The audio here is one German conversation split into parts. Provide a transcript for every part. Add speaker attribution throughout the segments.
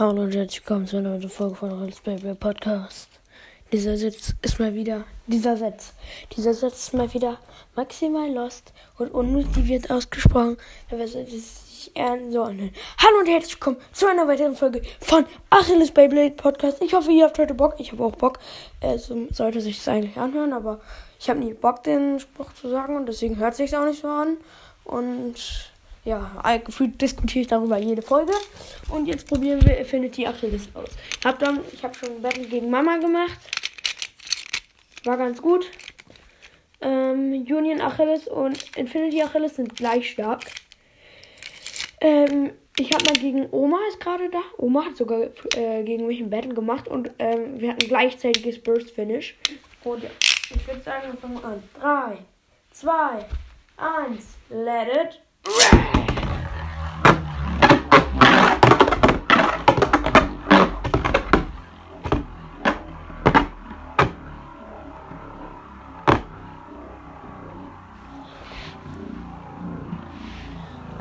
Speaker 1: Hallo und herzlich willkommen zu einer neuen Folge von Rolls Baby Podcast. Dieser Satz ist mal wieder, dieser Satz, dieser Satz ist mal wieder maximal lost und unmotiviert ausgesprochen, aber es sich eher so anhört. Hallo und herzlich willkommen zu einer weiteren Folge von Achilles Beyblade Podcast. Ich hoffe, ihr habt heute Bock. Ich habe auch Bock. Es sollte sich eigentlich anhören, aber ich habe nie Bock, den Spruch zu sagen und deswegen hört sich auch nicht so an. Und ja, gefühlt diskutiere ich darüber jede Folge. Und jetzt probieren wir Affinity Achilles aus. Hab dann, ich habe schon Battle gegen Mama gemacht. War ganz gut. Ähm, Union Achilles und Infinity Achilles sind gleich stark. Ähm, ich habe mal gegen Oma ist gerade da. Oma hat sogar äh, gegen mich ein Battle gemacht und ähm, wir hatten gleichzeitiges Burst Finish. Und ja, ich würde sagen, wir fangen an. 3, 2, 1, let it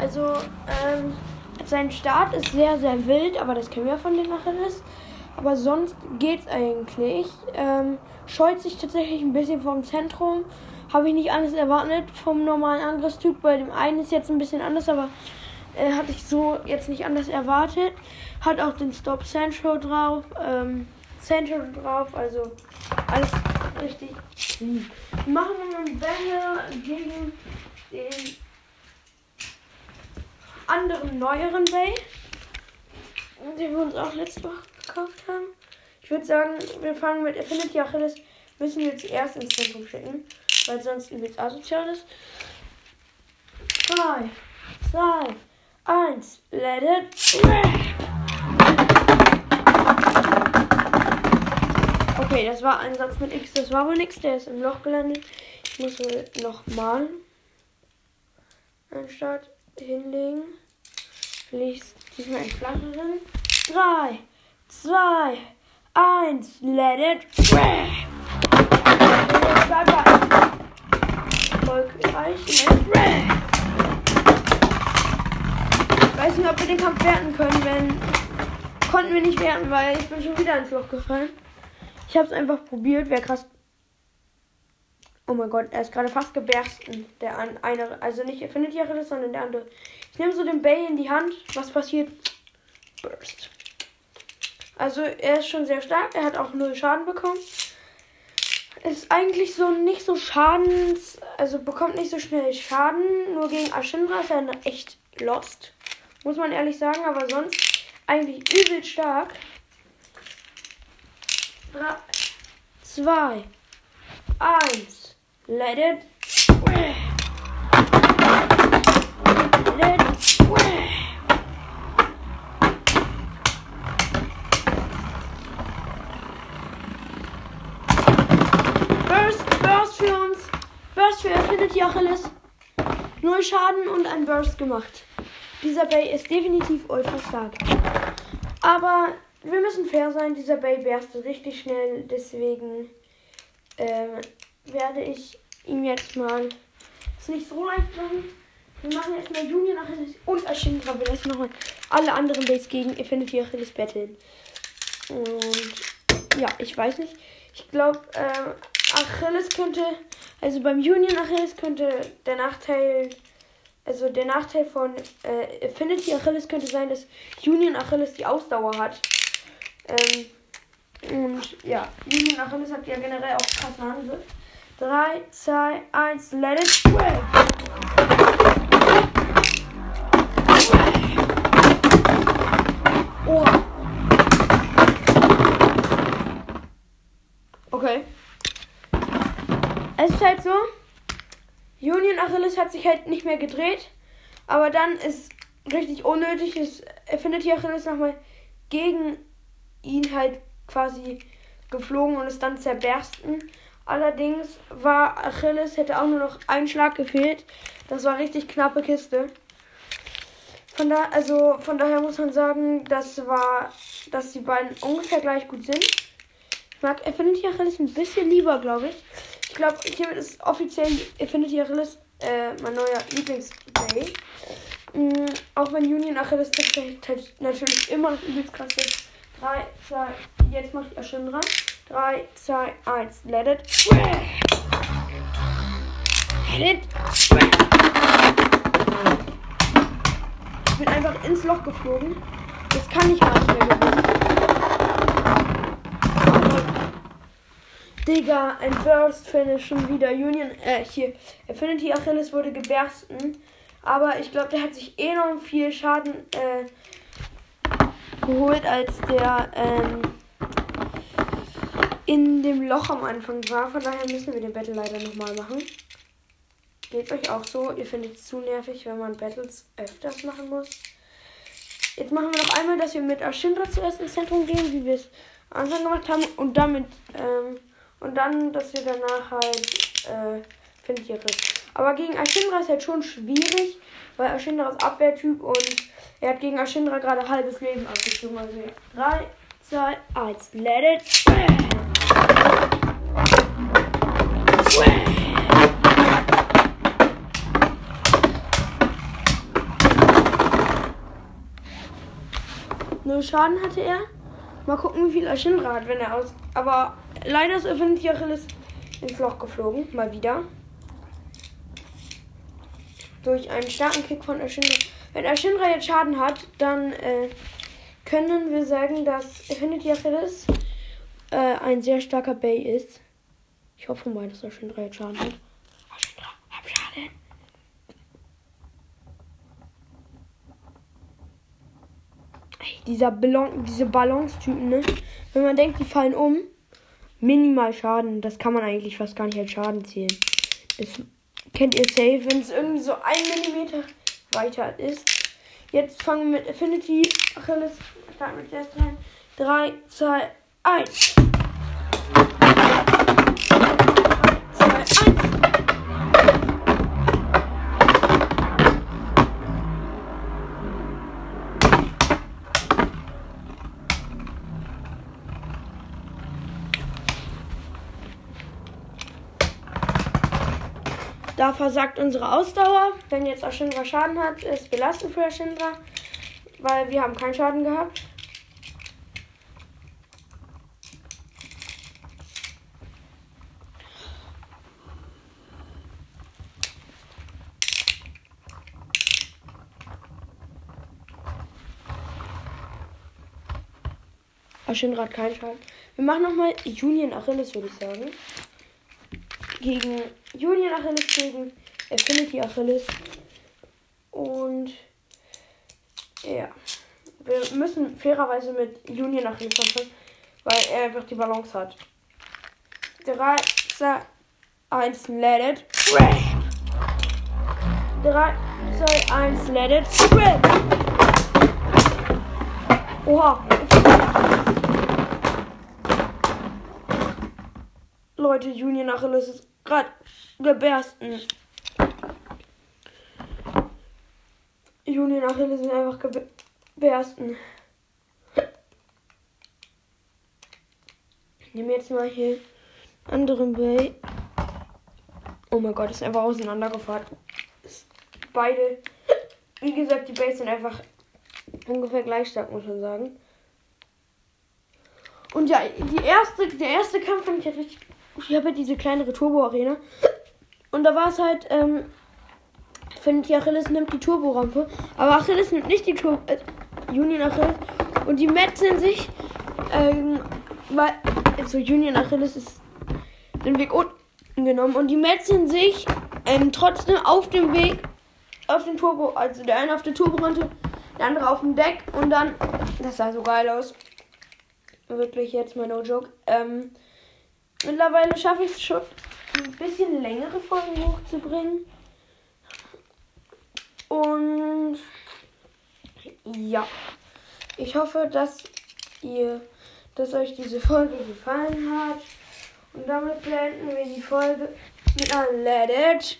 Speaker 1: also, ähm, sein Start ist sehr, sehr wild, aber das kennen wir von den Achilles. Aber sonst geht's eigentlich. Ähm, scheut sich tatsächlich ein bisschen vom Zentrum habe ich nicht alles erwartet vom normalen Angriffstyp. Bei dem einen ist jetzt ein bisschen anders, aber äh, hatte ich so jetzt nicht anders erwartet. Hat auch den Stop Sancho drauf, ähm, Sancho drauf, also alles richtig lieb. Machen wir einen Battle gegen den anderen neueren Bay, den wir uns auch letzte Woche gekauft haben. Ich würde sagen, wir fangen mit Affinity Achilles, müssen wir jetzt erst ins Zentrum schicken weil sonst übelst asozial ist. 3, 2, 1, let it. Okay, das war ein Satz mit X, das war wohl nichts, der ist im Loch gelandet. Ich muss wohl nochmal einen Start hinlegen. Liegt diesmal ein flacheren. 3, 2, 1, let it. Erfolgreich. Ich weiß nicht, ob wir den Kampf werten können, wenn. Konnten wir nicht werten, weil ich bin schon wieder ins Loch gefallen. Ich habe es einfach probiert. Wäre krass. Oh mein Gott, er ist gerade fast gebersten. Der eine, also nicht findet ja alles, sondern der andere. Ich nehme so den Bay in die Hand. Was passiert? Burst. Also er ist schon sehr stark. Er hat auch null Schaden bekommen ist eigentlich so nicht so schadens, also bekommt nicht so schnell Schaden. Nur gegen Ashindra ist er echt lost. Muss man ehrlich sagen, aber sonst eigentlich übel stark. 3, 2, 1, let it. Let it. Ulti Achilles. Null Schaden und ein Burst gemacht. Dieser Bay ist definitiv ultra stark. Aber wir müssen fair sein. Dieser Bay berstet richtig schnell. Deswegen ähm, werde ich ihm jetzt mal es nicht so leicht machen. Wir machen jetzt mal Junior Achilles und Ashindra. Wir lassen nochmal alle anderen Bays gegen Infinity Achilles battlen. Und ja, ich weiß nicht. Ich glaube, ähm, Achilles könnte also beim Union Achilles könnte der Nachteil, also der Nachteil von äh, Affinity Achilles könnte sein, dass Union Achilles die Ausdauer hat. Ähm, und ja, Union Achilles hat ja generell auch krasse Handgriff. 3, 2, 1, let it go! Halt so, Union Achilles hat sich halt nicht mehr gedreht. Aber dann ist richtig unnötig, ist Affinity Achilles nochmal gegen ihn halt quasi geflogen und ist dann zerbersten. Allerdings war Achilles, hätte auch nur noch ein Schlag gefehlt. Das war richtig knappe Kiste. Von, da, also von daher muss man sagen, das war, dass die beiden ungefähr gleich gut sind. Ich mag Affinity Achilles ein bisschen lieber, glaube ich. Ich glaube, hiermit ist offiziell Infinity Achilles äh, mein neuer Lieblingsplay. Mhm, auch wenn Union Achilles natürlich immer noch übelst krass ist. 3, 2, jetzt macht ihr schön dran. 3, 2, 1, let it. Let it. Ich bin einfach ins Loch geflogen. Das kann ich gar nicht mehr gewinnen. Digga, ein Burst Finish schon wieder. Union, äh, hier. Affinity Achilles wurde gebersten. Aber ich glaube, der hat sich enorm viel Schaden äh, geholt, als der ähm, in dem Loch am Anfang war. Von daher müssen wir den Battle leider nochmal machen. Geht euch auch so? Ihr findet es zu nervig, wenn man Battles öfters machen muss. Jetzt machen wir noch einmal, dass wir mit Ashindra zuerst ins Zentrum gehen, wie wir es am Anfang gemacht haben. Und damit, ähm, und dann, dass wir danach halt, äh, ihr Aber gegen Ashindra ist halt schon schwierig, weil Ashindra ist Abwehrtyp und er hat gegen Ashindra gerade halbes Leben abgezogen. Also 3, 2, 1, let it. Null Schaden hatte er. Mal gucken, wie viel Ashindra hat, wenn er aus. Aber leider ist Affinity Achilles ins Loch geflogen. Mal wieder. Durch einen starken Kick von Ashindra. Wenn Ashindra jetzt Schaden hat, dann äh, können wir sagen, dass Affinity Achilles äh, ein sehr starker Bay ist. Ich hoffe mal, dass Ashindra jetzt Schaden hat. Schaden. dieser Ballon, diese Balance-Typen, ne? Wenn man denkt, die fallen um, minimal Schaden. Das kann man eigentlich fast gar nicht als Schaden zählen. Das kennt ihr safe, wenn es irgendwie so ein Millimeter weiter ist. Jetzt fangen wir mit Affinity Achilles. Starten mit erst rein. 3, 2, 1. Da versagt unsere Ausdauer. Wenn jetzt Ashindra Schaden hat, ist belastend für Ashindra, weil wir haben keinen Schaden gehabt. Ashindra hat keinen Schaden. Wir machen nochmal Union Achilles, würde ich sagen gegen Union Achilles, gegen Affinity Achilles. Und ja, wir müssen fairerweise mit Union Achilles anfangen, weil er einfach die Balance hat. 3, 2, 1, let it rip. 3, 2, 1, let it. Oha. Leute, Union Achilles ist gerade gebersten. Juni und Achilles sind einfach gebersten. Ich nehme jetzt mal hier anderen Bay. Oh mein Gott, ist einfach auseinandergefahren. Beide, wie gesagt, die Bays sind einfach ungefähr gleich stark, muss man sagen. Und ja, die erste, der erste Kampf fand ich halt richtig ich habe ja diese kleinere Turbo-Arena. Und da war es halt, ähm, finde ich, Achilles nimmt die Turbo-Rampe. Aber Achilles nimmt nicht die Turbo, äh, Union Achilles. Und die metzeln sich, ähm, weil, also Union Achilles ist den Weg unten genommen. Und die metzeln sich, ähm, trotzdem auf dem Weg, auf den Turbo, also der eine auf der Turbo-Rampe, der andere auf dem Deck. Und dann, das sah so geil aus. Wirklich jetzt mal no joke. Ähm, Mittlerweile schaffe ich es schon, ein bisschen längere Folgen hochzubringen. Und ja, ich hoffe, dass ihr, dass euch diese Folge gefallen hat. Und damit beenden wir die Folge mit einem Let It